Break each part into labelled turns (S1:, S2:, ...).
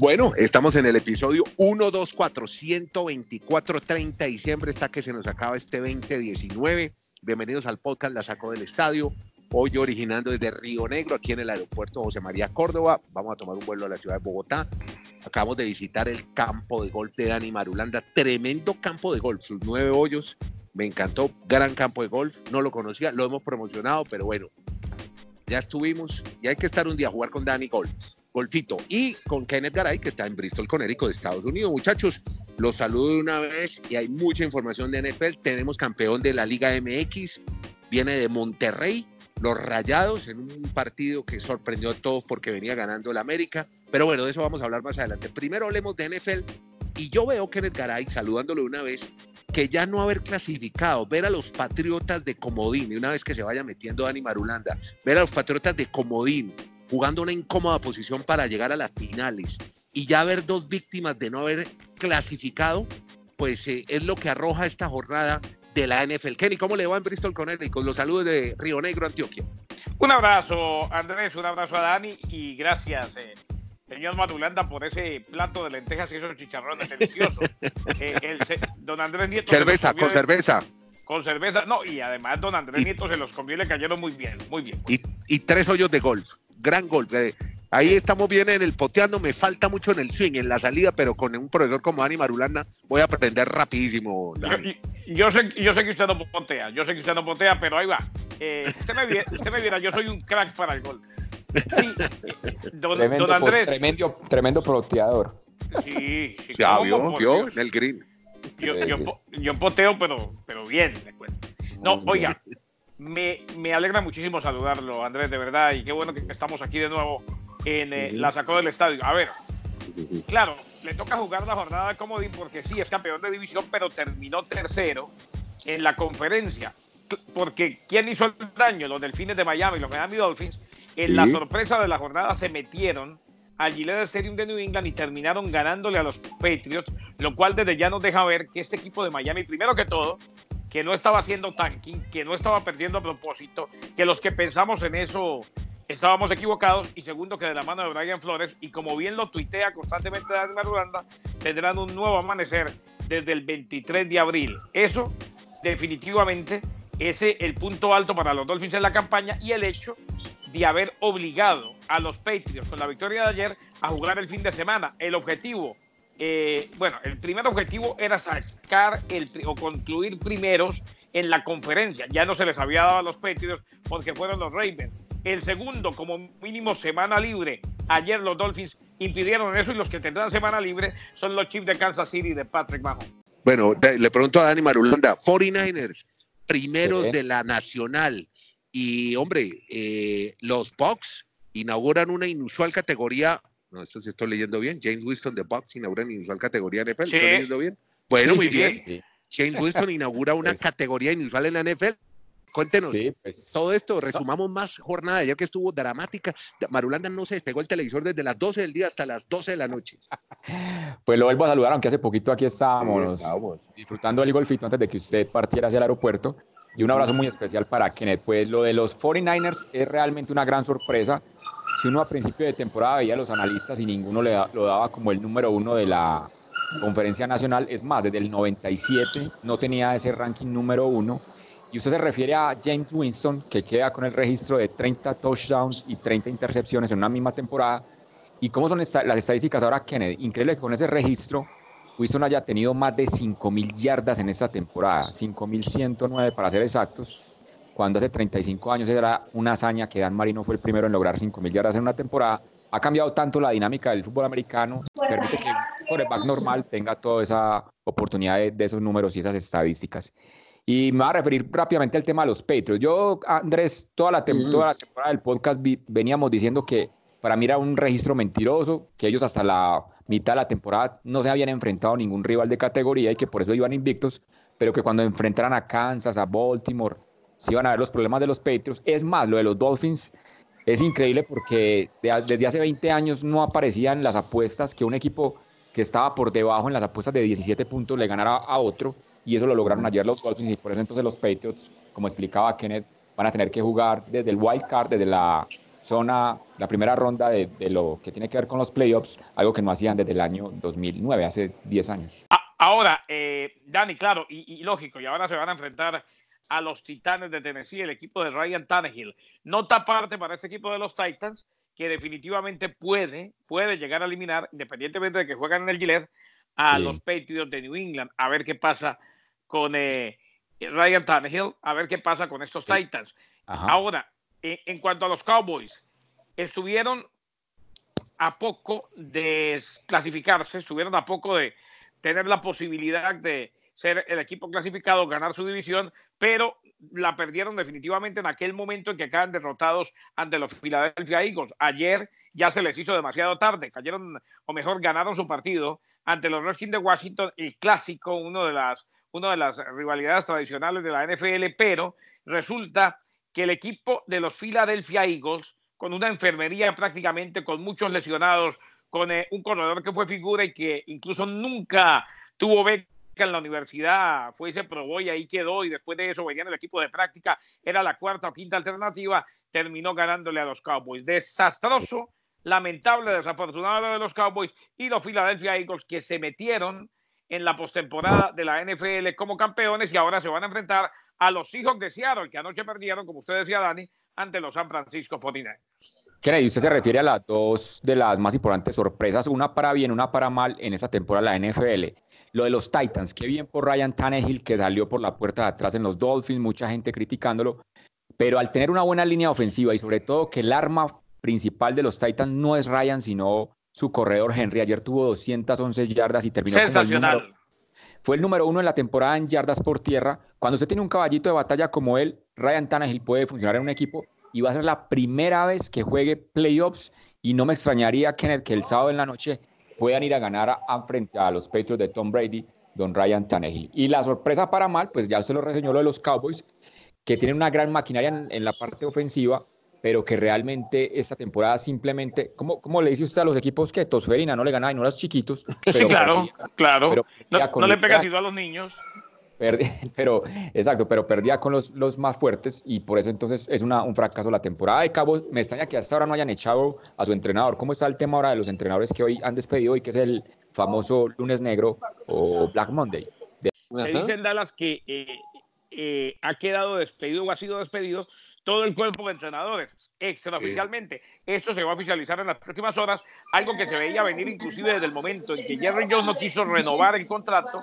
S1: Bueno, estamos en el episodio 124, 124, 30 de diciembre, está que se nos acaba este 2019. Bienvenidos al podcast La Saco del Estadio. Hoy originando desde Río Negro, aquí en el aeropuerto José María Córdoba. Vamos a tomar un vuelo a la ciudad de Bogotá. Acabamos de visitar el campo de golf de Dani Marulanda. Tremendo campo de golf, sus nueve hoyos. Me encantó, gran campo de golf. No lo conocía, lo hemos promocionado, pero bueno, ya estuvimos y hay que estar un día a jugar con Dani Golf. Golfito. Y con Kenneth Garay, que está en Bristol, Connecticut, de Estados Unidos. Muchachos, los saludo de una vez y hay mucha información de NFL. Tenemos campeón de la Liga MX, viene de Monterrey, los Rayados, en un partido que sorprendió a todos porque venía ganando el América. Pero bueno, de eso vamos a hablar más adelante. Primero hablemos de NFL. Y yo veo Kenneth Garay, saludándolo de una vez, que ya no haber clasificado, ver a los Patriotas de Comodín, y una vez que se vaya metiendo Dani Marulanda, ver a los Patriotas de Comodín, jugando una incómoda posición para llegar a las finales y ya ver dos víctimas de no haber clasificado, pues eh, es lo que arroja esta jornada de la NFL. Kenny, ¿cómo le va en Bristol con Con los saludos de Río Negro, Antioquia.
S2: Un abrazo, Andrés, un abrazo a Dani y gracias, eh, señor Madulanda, por ese plato de lentejas y esos chicharrones deliciosos. Eh, don Andrés Nieto.
S1: Cerveza, con cerveza.
S2: Con cerveza, no, y además don Andrés Nieto se los comió y le cayeron muy bien, muy bien.
S1: y, y tres hoyos de golf gran gol. Ahí estamos bien en el poteando, me falta mucho en el swing, en la salida, pero con un profesor como Dani Marulanda voy a aprender rapidísimo.
S2: Yo, sé, yo sé que usted no potea, yo sé que usted no potea, pero ahí va. Eh, usted, me, usted me viera, yo soy un crack para el gol.
S3: Sí, don, tremendo, Andrés. Tremendo, tremendo proteador.
S2: Sí, sí.
S1: Ya vio, vio en el green.
S2: Yo, yo, yo, poteo, pero, pero bien, le cuento. No, oiga, me, me, alegra muchísimo saludarlo, Andrés, de verdad, y qué bueno que estamos aquí de nuevo en eh, la sacó del estadio. A ver, claro, le toca jugar la jornada comodín porque sí, es campeón de división, pero terminó tercero en la conferencia. Porque ¿quién hizo el daño? Los Delfines de Miami, los Miami Dolphins, en la sorpresa de la jornada se metieron al Gillette Stadium de New England y terminaron ganándole a los Patriots, lo cual desde ya nos deja ver que este equipo de Miami, primero que todo, que no estaba haciendo tanking, que no estaba perdiendo a propósito, que los que pensamos en eso estábamos equivocados y segundo que de la mano de Brian Flores y como bien lo tuitea constantemente Daniel Rulanda, tendrán un nuevo amanecer desde el 23 de abril. Eso definitivamente es el punto alto para los Dolphins en la campaña y el hecho de haber obligado a los Patriots con la victoria de ayer a jugar el fin de semana. El objetivo eh, bueno, el primer objetivo era sacar el, o concluir primeros en la conferencia. Ya no se les había dado a los Patriots porque fueron los Ravens. El segundo, como mínimo, semana libre. Ayer los Dolphins impidieron eso y los que tendrán semana libre son los Chiefs de Kansas City de Patrick Mahomes.
S1: Bueno, le pregunto a Dani Marulanda, 49ers, primeros de la Nacional. Y hombre, eh, los Bucks inauguran una inusual categoría no, esto sí estoy leyendo bien. James Winston de Bucks inaugura una inusual categoría NFL. ¿Estoy leyendo bien? Bueno, muy bien. James Winston inaugura una pues categoría inusual en la NFL. Cuéntenos pues todo esto, resumamos más jornada ya que estuvo dramática. Marulanda no se despegó el televisor desde las 12 del día hasta las 12 de la noche.
S3: Pues lo vuelvo a saludar, aunque hace poquito aquí estábamos disfrutando del golfito antes de que usted partiera hacia el aeropuerto. Y un abrazo muy especial para Kenneth. Pues lo de los 49ers es realmente una gran sorpresa si uno a principio de temporada veía a los analistas y ninguno le lo daba como el número uno de la conferencia nacional, es más, desde el 97 no tenía ese ranking número uno. Y usted se refiere a James Winston, que queda con el registro de 30 touchdowns y 30 intercepciones en una misma temporada. ¿Y cómo son las estadísticas ahora, Kennedy? Increíble que con ese registro Winston haya tenido más de 5.000 yardas en esta temporada, 5.109 para ser exactos cuando hace 35 años era una hazaña que Dan Marino fue el primero en lograr 5.000 yardas en una temporada. Ha cambiado tanto la dinámica del fútbol americano, permite que un quarterback normal tenga toda esa oportunidad de, esos números y esas estadísticas. Y me voy a referir rápidamente al tema de los Patriots. Yo, Andrés, toda la, toda la temporada del podcast veníamos diciendo que para mí era un registro mentiroso, que ellos hasta la mitad de la temporada no se habían enfrentado a ningún rival de categoría y que por eso iban invictos, pero que cuando enfrentaran a Kansas, a Baltimore, si van a ver los problemas de los Patriots. Es más, lo de los Dolphins es increíble porque desde hace 20 años no aparecían las apuestas que un equipo que estaba por debajo en las apuestas de 17 puntos le ganara a otro y eso lo lograron ayer los Dolphins y por eso entonces los Patriots, como explicaba Kenneth, van a tener que jugar desde el wild card, desde la zona, la primera ronda de, lo que tiene que ver con los playoffs, algo que no hacían desde el año 2009, hace 10 años.
S2: Ahora, eh, Dani, claro, y, lógico, y ahora se van a enfrentar a los Titanes de Tennessee, el equipo de Ryan Tannehill. Nota aparte para este equipo de los Titans, que definitivamente puede, puede llegar a eliminar, independientemente de que juegan en el Gillette, a los Patriots de New England. A ver qué pasa con eh, Ryan Tannehill, a ver qué pasa con estos Titans. Ahora, en, cuanto a los Cowboys, estuvieron a poco de clasificarse, estuvieron a poco de tener la posibilidad de ser el equipo clasificado, ganar su división, pero la perdieron definitivamente en aquel momento en que quedan derrotados ante los Philadelphia Eagles. Ayer ya se les hizo demasiado tarde, cayeron, o mejor, ganaron su partido ante los Redskins de Washington, el clásico, uno de las, una de las rivalidades tradicionales de la NFL, pero resulta que el equipo de los Philadelphia Eagles, con una enfermería prácticamente, con muchos lesionados, con eh, un corredor que fue figura y que incluso nunca tuvo beca en la universidad, fue y se probó y ahí quedó y después de eso venía en el equipo de práctica, era la cuarta o quinta alternativa, terminó ganándole a los Cowboys. Desastroso, lamentable, desafortunado de los Cowboys y los Philadelphia Eagles que se metieron en la postemporada de la NFL como campeones y ahora se van a enfrentar a los Seahawks de Seattle, que anoche perdieron, como usted decía, Dani, ante los San Francisco 49ers.
S3: Kennedy, usted se refiere a las dos de las más importantes sorpresas, una para bien, una para mal en esta temporada de la NFL. Lo de los Titans, qué bien por Ryan Tannehill que salió por la puerta de atrás en los Dolphins, mucha gente criticándolo, pero al tener una buena línea ofensiva y sobre todo que el arma principal de los Titans no es Ryan, sino su corredor Henry. Ayer tuvo 211 yardas y terminó
S2: Sensacional
S3: fue el número uno en la temporada en yardas por tierra. Cuando usted tiene un caballito de batalla como él, Ryan Tannehill puede funcionar en un equipo y va a ser la primera vez que juegue playoffs y no me extrañaría, Kenneth, que el sábado en la noche puedan ir a ganar a, frente a los Patriots de Tom Brady, don Ryan Tannehill. Y la sorpresa para mal, pues ya se lo reseñó lo de los Cowboys, que tienen una gran maquinaria en la parte ofensiva, pero que realmente esta temporada simplemente, ¿cómo, le dice usted a los equipos que Tosferina no le gana y no a los chiquitos?
S2: sí, claro, claro. no, le pega a los niños.
S3: pero, exacto, pero perdía con los, los más fuertes y por eso entonces es una, un fracaso la temporada de Cabo. Me extraña que hasta ahora no hayan echado a su entrenador. ¿Cómo está el tema ahora de los entrenadores que hoy han despedido y que es el famoso lunes negro o Black Monday?
S2: Se dice en Dallas que eh, eh, ha quedado despedido o ha sido despedido todo el cuerpo de entrenadores, extraoficialmente. Esto se va a oficializar en las próximas horas, algo que se veía venir inclusive desde el momento en que Jerry Jones no quiso renovar el contrato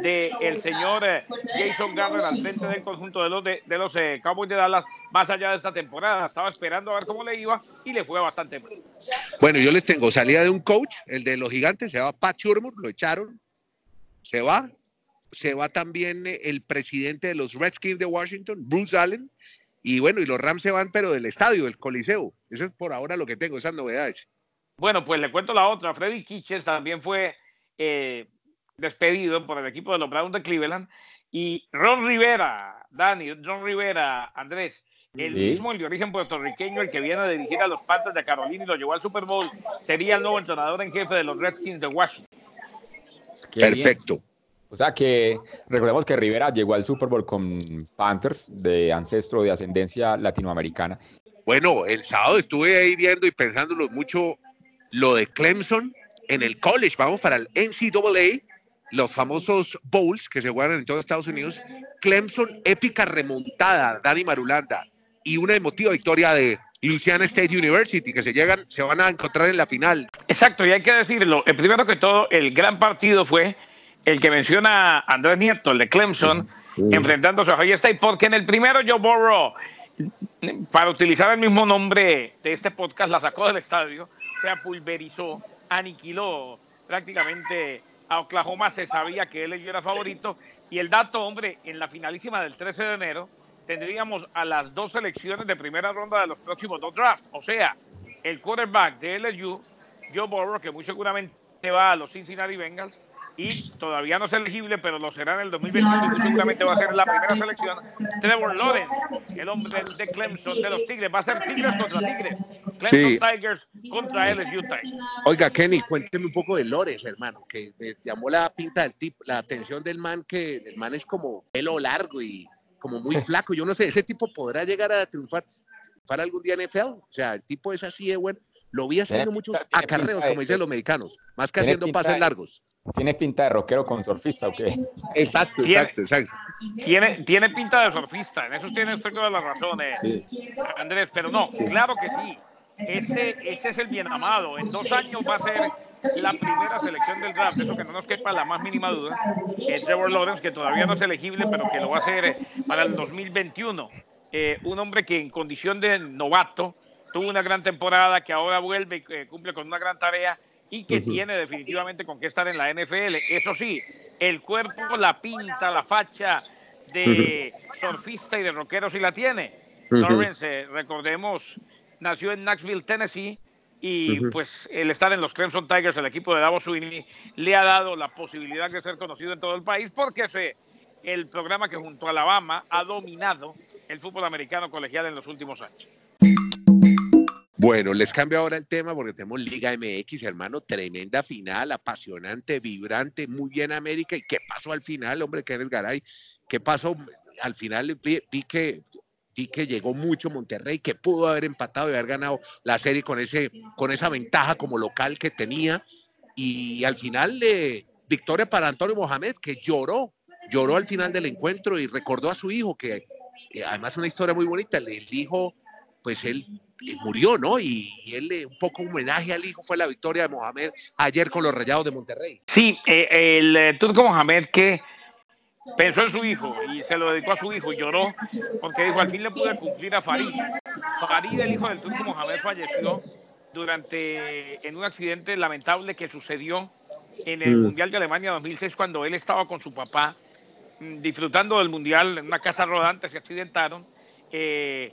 S2: del el señor eh, Jason Garner al frente del conjunto de los, de, los eh, Cowboys de Dallas más allá de esta temporada. Estaba esperando a ver cómo le iba y le fue bastante mal.
S1: Bueno, yo les tengo salida de un coach, el de los gigantes, se llama Pat Shurmur, lo echaron, se va. Se va también eh, el presidente de los Redskins de Washington, Bruce Allen, y bueno, y los Rams se van, pero del estadio, del Coliseo. Eso es por ahora lo que tengo, esas novedades.
S2: Bueno, pues le cuento la otra. Freddy Kitchens también fue eh, despedido por el equipo de los Browns de Cleveland. Y Ron Rivera, Dani, Ron Rivera, Andrés, el mismo, el de origen puertorriqueño, el que viene a dirigir a los Panthers de Carolina y lo llevó al Super Bowl, sería el nuevo entrenador en jefe de los Redskins de Washington.
S1: Perfecto.
S3: O sea que recordemos que Rivera llegó al Super Bowl con Panthers de ancestro de ascendencia latinoamericana.
S1: Bueno, el sábado estuve ahí viendo y pensándolo mucho lo de Clemson en el college. Vamos para el NCAA, los famosos bowls que se juegan en todo Estados Unidos. Clemson, épica remontada, Dani Marulanda, y una emotiva victoria de Louisiana State University, que se llegan, se van a encontrar en la final.
S2: Exacto, y hay que decirlo, el primero que todo, el gran partido fue el que menciona Andrés Nieto, el de Clemson, enfrentándose a Ohio State, porque en el primero Joe Burrow, para utilizar el mismo nombre de este podcast, la sacó del estadio, se pulverizó, aniquiló prácticamente a Oklahoma, se sabía que él era favorito, y el dato, hombre, en la finalísima del 13 de enero, tendríamos a las dos selecciones de primera ronda de los próximos dos drafts, o sea, el quarterback de LSU, Joe Burrow, que muy seguramente va a los Cincinnati Bengals, y todavía no es elegible, pero lo será en el 2021 y seguramente va a ser la primera selección. Trevor Lawrence, el hombre de, Clemson, de los Tigres, va a ser Tigres contra Tigres. Clemson Tigers contra LSU Tigers.
S1: Oiga, Kenny, cuénteme un poco de Lawrence, hermano, que me llamó la pinta del tipo, la atención del man, que el man es como pelo largo y como muy flaco. Yo no sé, ese tipo podrá llegar a triunfar. para algún día NFL. O sea, el tipo es así de bueno. Lo vi haciendo muchos acarreos, como dicen los americanos, más que haciendo pases largos.
S3: ¿Tiene pinta de rockero con surfista o qué?
S1: Exacto, exacto, exacto.
S2: Tiene, tiene pinta de surfista, en eso tiene usted toda la razón, eh, Andrés, pero no, claro que sí. Ese, ese es el bien amado. En dos años va a ser la primera selección del draft, eso que no nos quepa la más mínima duda, es Trevor Lawrence, que todavía no es elegible, pero que lo va a hacer para el 2021. Eh, un hombre que en condición de novato tuvo una gran temporada, que ahora vuelve y eh, cumple con una gran tarea y que tiene definitivamente con qué estar en la NFL. Eso sí, el cuerpo, la pinta, la facha de surfista y de rockero sí la tiene. Lawrence, recordemos, nació en Knoxville, Tennessee, y pues el estar en los Clemson Tigers, el equipo de Davos Sweeney, le ha dado la posibilidad de ser conocido en todo el país porque es el programa que junto a Alabama ha dominado el fútbol americano colegial en los últimos años.
S1: Bueno, les cambio ahora el tema porque tenemos Liga MX, hermano, tremenda final, apasionante, vibrante, muy bien América. ¿Y qué pasó al final, hombre, que eres Garay? ¿Qué pasó? Al final vi, que vi que llegó mucho Monterrey, que pudo haber empatado y haber ganado la serie con, ese, con esa ventaja como local que tenía. Y al final, eh, victoria para Antonio Mohamed, que lloró, lloró al final del encuentro y recordó a su hijo, que, que además una historia muy bonita, el hijo pues él eh, murió, ¿no? Y, él, eh, un poco homenaje al hijo fue la victoria de Mohamed ayer con los Rayados de Monterrey.
S2: Sí, eh, el turco Mohamed que pensó en su hijo y se lo dedicó a su hijo y lloró porque dijo, al fin le pude cumplir a Farid. Farid, el hijo del turco Mohamed, falleció durante, en un accidente lamentable que sucedió en el mm. Mundial de Alemania 2006 cuando él estaba con su papá mm, disfrutando del Mundial en una casa rodante, se accidentaron. Eh,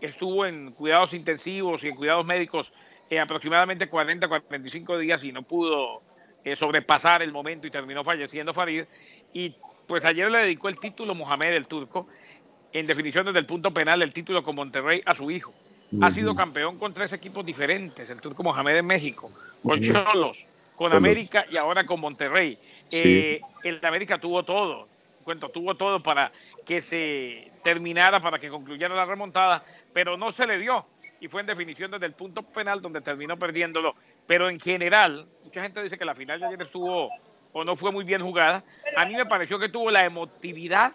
S2: estuvo en cuidados intensivos y en cuidados médicos en aproximadamente 40, 45 días y no pudo eh, sobrepasar el momento y terminó falleciendo Farid. Y pues ayer le dedicó el título Mohamed el turco, en definición desde el punto penal, el título con Monterrey a su hijo. Ha sido campeón con tres equipos diferentes, el turco Mohamed en México, con Cholos, con América y ahora con Monterrey. Eh, el de América tuvo todo, cuento, tuvo todo para que se terminara, para que concluyera la remontada, pero no se le dio y fue en definición desde el punto penal donde terminó perdiéndolo. Pero en general, mucha gente dice que la final de ayer estuvo o no fue muy bien jugada. A mí me pareció que tuvo la emotividad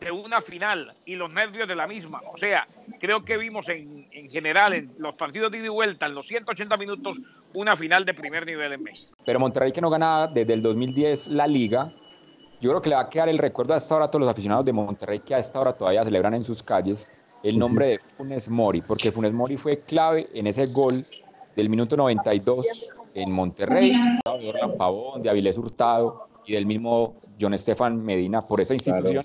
S2: de una final y los nervios de la misma. O sea, creo que vimos en, en general en los partidos de ida y vuelta, en los 180 minutos, una final de primer nivel en México.
S3: Pero Monterrey que no ganaba desde el 2010 la liga, yo creo que le va a quedar el recuerdo a esta hora a todos los aficionados de Monterrey que a esta hora todavía celebran en sus calles el nombre de Funes Mori, porque Funes Mori fue clave en ese gol del minuto 92 en Monterrey, de Orlan Pavón, de Avilés Hurtado y del mismo John Estefan Medina por esa institución.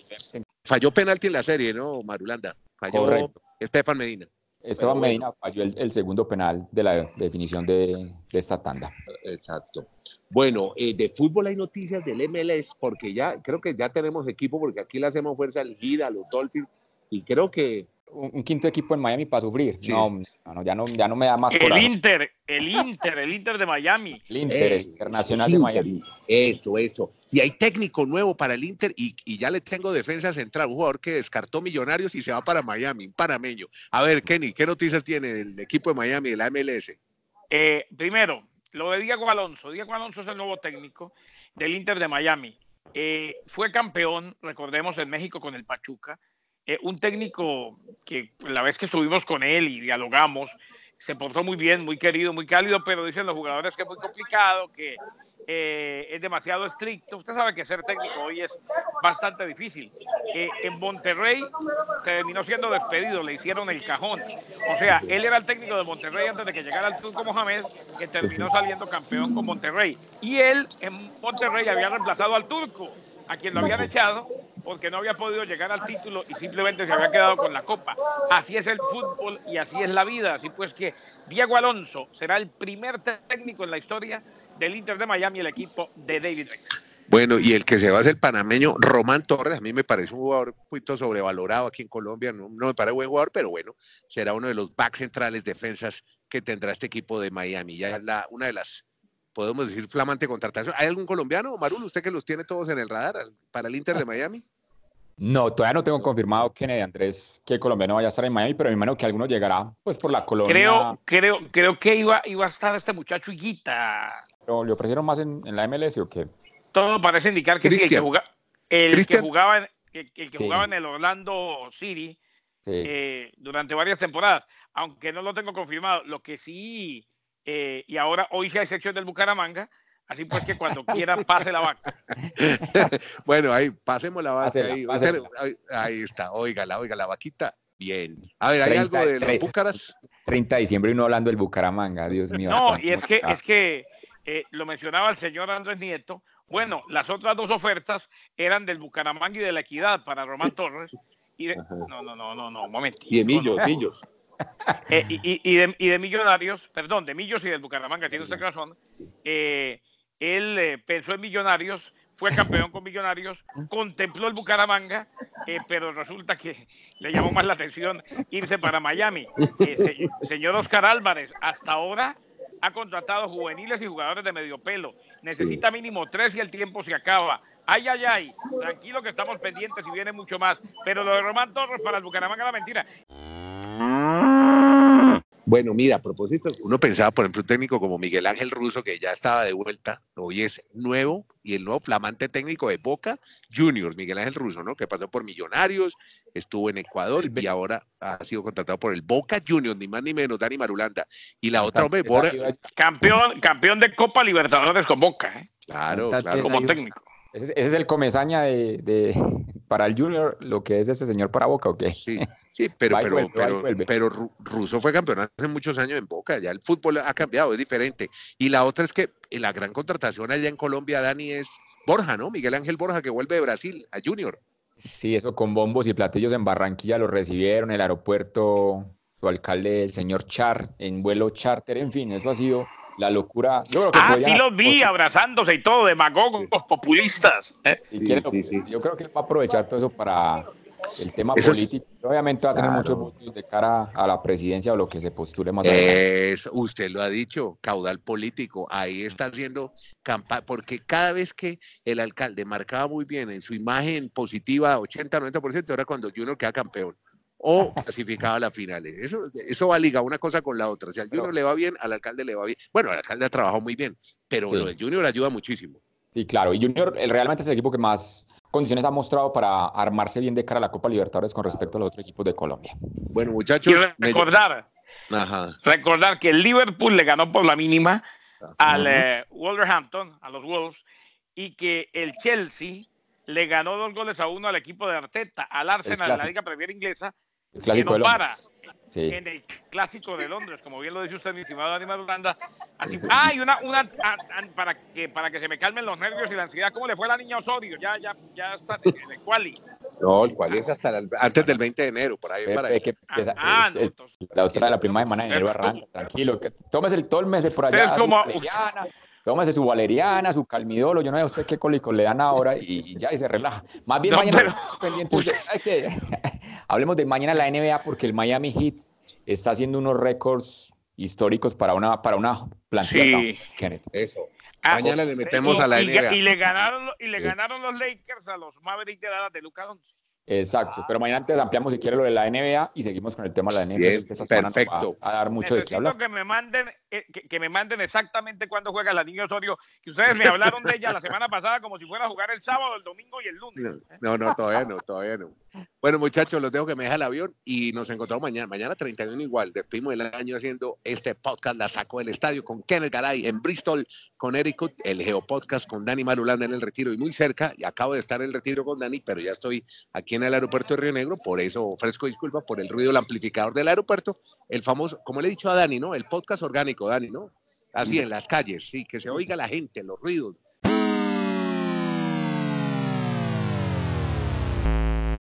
S1: Falló penalti en la serie, ¿no, Marulanda? Falló Estefan Medina.
S3: Esteban Medina falló el, segundo penal de la definición de, esta tanda.
S1: Exacto. Bueno, eh, de fútbol hay noticias del MLS, porque ya creo que ya tenemos equipo, porque aquí le hacemos fuerza al Gida, a los Dolphins, y creo que
S3: un, quinto equipo en Miami para sufrir. No, no, ya no, ya no me da más.
S2: El Inter, el Inter, el Inter de Miami.
S3: El Inter, el Internacional de Miami.
S1: Eso, eso. Y hay técnico nuevo para el Inter y, y, ya le tengo defensa central, un jugador que descartó Millonarios y se va para Miami, un panameño. A ver, Kenny, ¿qué noticias tiene del equipo de Miami, de la MLS?
S2: Eh, primero, lo de Diego Alonso. Diego Alonso es el nuevo técnico del Inter de Miami. Eh, fue campeón, recordemos, en México con el Pachuca eh, un técnico que la vez que estuvimos con él y dialogamos, se portó muy bien, muy querido, muy cálido, pero dicen los jugadores que es muy complicado, que eh, es demasiado estricto. Usted sabe que ser técnico hoy es bastante difícil. Eh, en Monterrey terminó siendo despedido, le hicieron el cajón. O sea, él era el técnico de Monterrey antes de que llegara el Turco Mohamed, que terminó saliendo campeón con Monterrey. Y él en Monterrey había reemplazado al Turco, a quien lo habían echado porque no había podido llegar al título y simplemente se había quedado con la copa. Así es el fútbol y así es la vida. Así pues que Diego Alonso será el primer técnico en la historia del Inter de Miami, el equipo de David.
S1: Bueno, y el que se va es el panameño Román Torres. A mí me parece un jugador un poquito sobrevalorado aquí en Colombia. No, me parece buen jugador, pero bueno, será uno de los back centrales defensas que tendrá este equipo de Miami. Ya es la, una de las podemos decir, flamante contratación. ¿Hay algún colombiano, Marul, usted que los tiene todos en el radar para el Inter de Miami?
S3: No, todavía no tengo confirmado Kennedy Andrés que el colombiano vaya a estar en Miami, pero me imagino que alguno llegará pues por la colonia.
S2: Creo, creo, creo que iba, iba a estar este muchacho Higuita.
S3: ¿Pero le ofrecieron más en, la MLS o qué?
S2: Todo parece indicar que sí, el que, jugaba, el que jugaba, en, el, que jugaba en el Orlando City eh, durante varias temporadas, aunque no lo tengo confirmado. Lo que sí, eh, y ahora hoy se ha sección del Bucaramanga, Así pues que cuando quiera pase la vaca.
S1: bueno, ahí, pasemos la vaca. ahí. ahí. está, óigala, oiga, la vaquita. Bien. A ver, ¿hay algo de los Búcaras?
S3: 30 de diciembre y uno hablando del Bucaramanga, Dios mío.
S2: No, y es que, es que eh, lo mencionaba el señor Andrés Nieto. Bueno, las otras dos ofertas eran del Bucaramanga y de la Equidad para Román Torres. Y no, no, no, no, no, un momentito.
S1: Y de Millos, Millos.
S2: Eh, y, de, y, de, Millonarios, perdón, de Millos y del Bucaramanga, tiene usted razón. Eh, él eh, pensó en Millonarios, fue campeón con Millonarios, contempló el Bucaramanga, eh, pero resulta que le llamó más la atención irse para Miami. Eh, señor Oscar Álvarez, hasta ahora ha contratado juveniles y jugadores de medio pelo. Necesita mínimo tres y el tiempo se acaba. Ay, ay, ay. Tranquilo que estamos pendientes y viene mucho más. Pero lo de Román Torres para el Bucaramanga la mentira.
S1: Bueno, mira, a propósito, uno pensaba, por ejemplo, un técnico como Miguel Ángel Russo, que ya estaba de vuelta, hoy es nuevo y el nuevo flamante técnico de Boca Juniors, Miguel Ángel Russo, ¿no? Que pasó por Millonarios, estuvo en Ecuador y ahora ha sido contratado por el Boca Juniors, ni más ni menos, Dani Marulanda. Y la otra, hombre, Bora...
S2: Campeón, campeón de Copa Libertadores con Boca, ¿eh?
S1: Claro, claro.
S2: Como técnico.
S3: Ese, es el comezaña de, para el Junior, lo que es ese señor para Boca, ¿ok?
S1: Sí, sí pero, pero, pero, Russo fue campeón hace muchos años en Boca, ya el fútbol ha cambiado, es diferente. Y la otra es que la gran contratación allá en Colombia, Dani, es Borja, ¿no? Miguel Ángel Borja, que vuelve de Brasil a Junior.
S3: Sí, eso con bombos y platillos en Barranquilla lo recibieron, el aeropuerto, su alcalde, el señor Char, en vuelo charter, en fin, eso ha sido la locura.
S2: ah, sí los vi abrazándose y todo, demagogos populistas.
S3: ¿eh? yo creo que él va a aprovechar todo eso para el tema político. Obviamente va a tener muchos votos de cara a la presidencia o lo que se postule más
S1: adelante. Usted lo ha dicho, caudal político. Ahí está haciendo campaña, porque cada vez que el alcalde marcaba muy bien en su imagen positiva, 80-90%, ahora cuando Junior queda campeón o clasificaba a las finales. Eso, eso va ligado una cosa con la otra. Si al Junior le va bien, al alcalde le va bien. Bueno, al alcalde ha trabajado muy bien, pero lo del Junior ayuda muchísimo.
S3: Sí, claro. Y Junior el, realmente es el equipo que más condiciones ha mostrado para armarse bien de cara a la Copa Libertadores con respecto a los otros equipos de Colombia.
S1: Bueno, muchachos.
S2: recordar, recordar que el Liverpool le ganó por la mínima al eh, Wolverhampton, a los Wolves, y que el Chelsea le ganó dos goles a uno al equipo de Arteta, al Arsenal en la Liga Premier Inglesa,
S3: el clásico
S2: que no para en el clásico de Londres, como bien lo dice usted, mi estimado Dani Maduranda. Así, ah, y una, una para que para que se me calmen los nervios y la ansiedad, ¿cómo le fue a la niña Osorio? Ya, ya, ya está en el quali.
S1: No, el quali es hasta antes del 20 de enero, por ahí. para
S3: que, ah, la otra de la primera semana de enero arranca, tranquilo. Que, tómese el, todo el mes por allá. Es como, tómese su valeriana, su calmidolo, yo no sé usted qué cólico le dan ahora y, ya y se relaja. Más bien mañana hablemos de mañana la NBA porque el Miami Heat está haciendo unos récords históricos para una para una plantilla.
S1: Sí. Eso. Ah, mañana le metemos a la NBA.
S2: Y le ganaron y le ganaron los Lakers a los Mavericks de Dallas de Luka Doncic.
S3: Exacto, pero mañana antes ampliamos si quiere lo de la NBA y seguimos con el tema de la NBA.
S1: perfecto.
S3: A, dar mucho de qué hablar.
S2: Que me manden, eh, que, me manden exactamente cuándo juega la niña Osorio, que ustedes me hablaron de ella la semana pasada como si fuera a jugar el sábado, el domingo y el lunes.
S1: No, no, todavía no, todavía no. Bueno, muchachos, los dejo que me deja el avión y nos encontramos mañana. Mañana 31 igual. Despedimos el año haciendo este podcast, La Saco del Estadio, con Kenneth Garay en Bristol, con Eric el Geopodcast con Dani Marulanda en el retiro y muy cerca. Y acabo de estar en el retiro con Dani, pero ya estoy aquí en el aeropuerto de Río Negro, por eso ofrezco disculpas por el ruido del amplificador del aeropuerto. El famoso, como le he dicho a Dani, ¿no? El podcast orgánico, Dani, ¿no? Así en las calles, sí, que se oiga la gente, los ruidos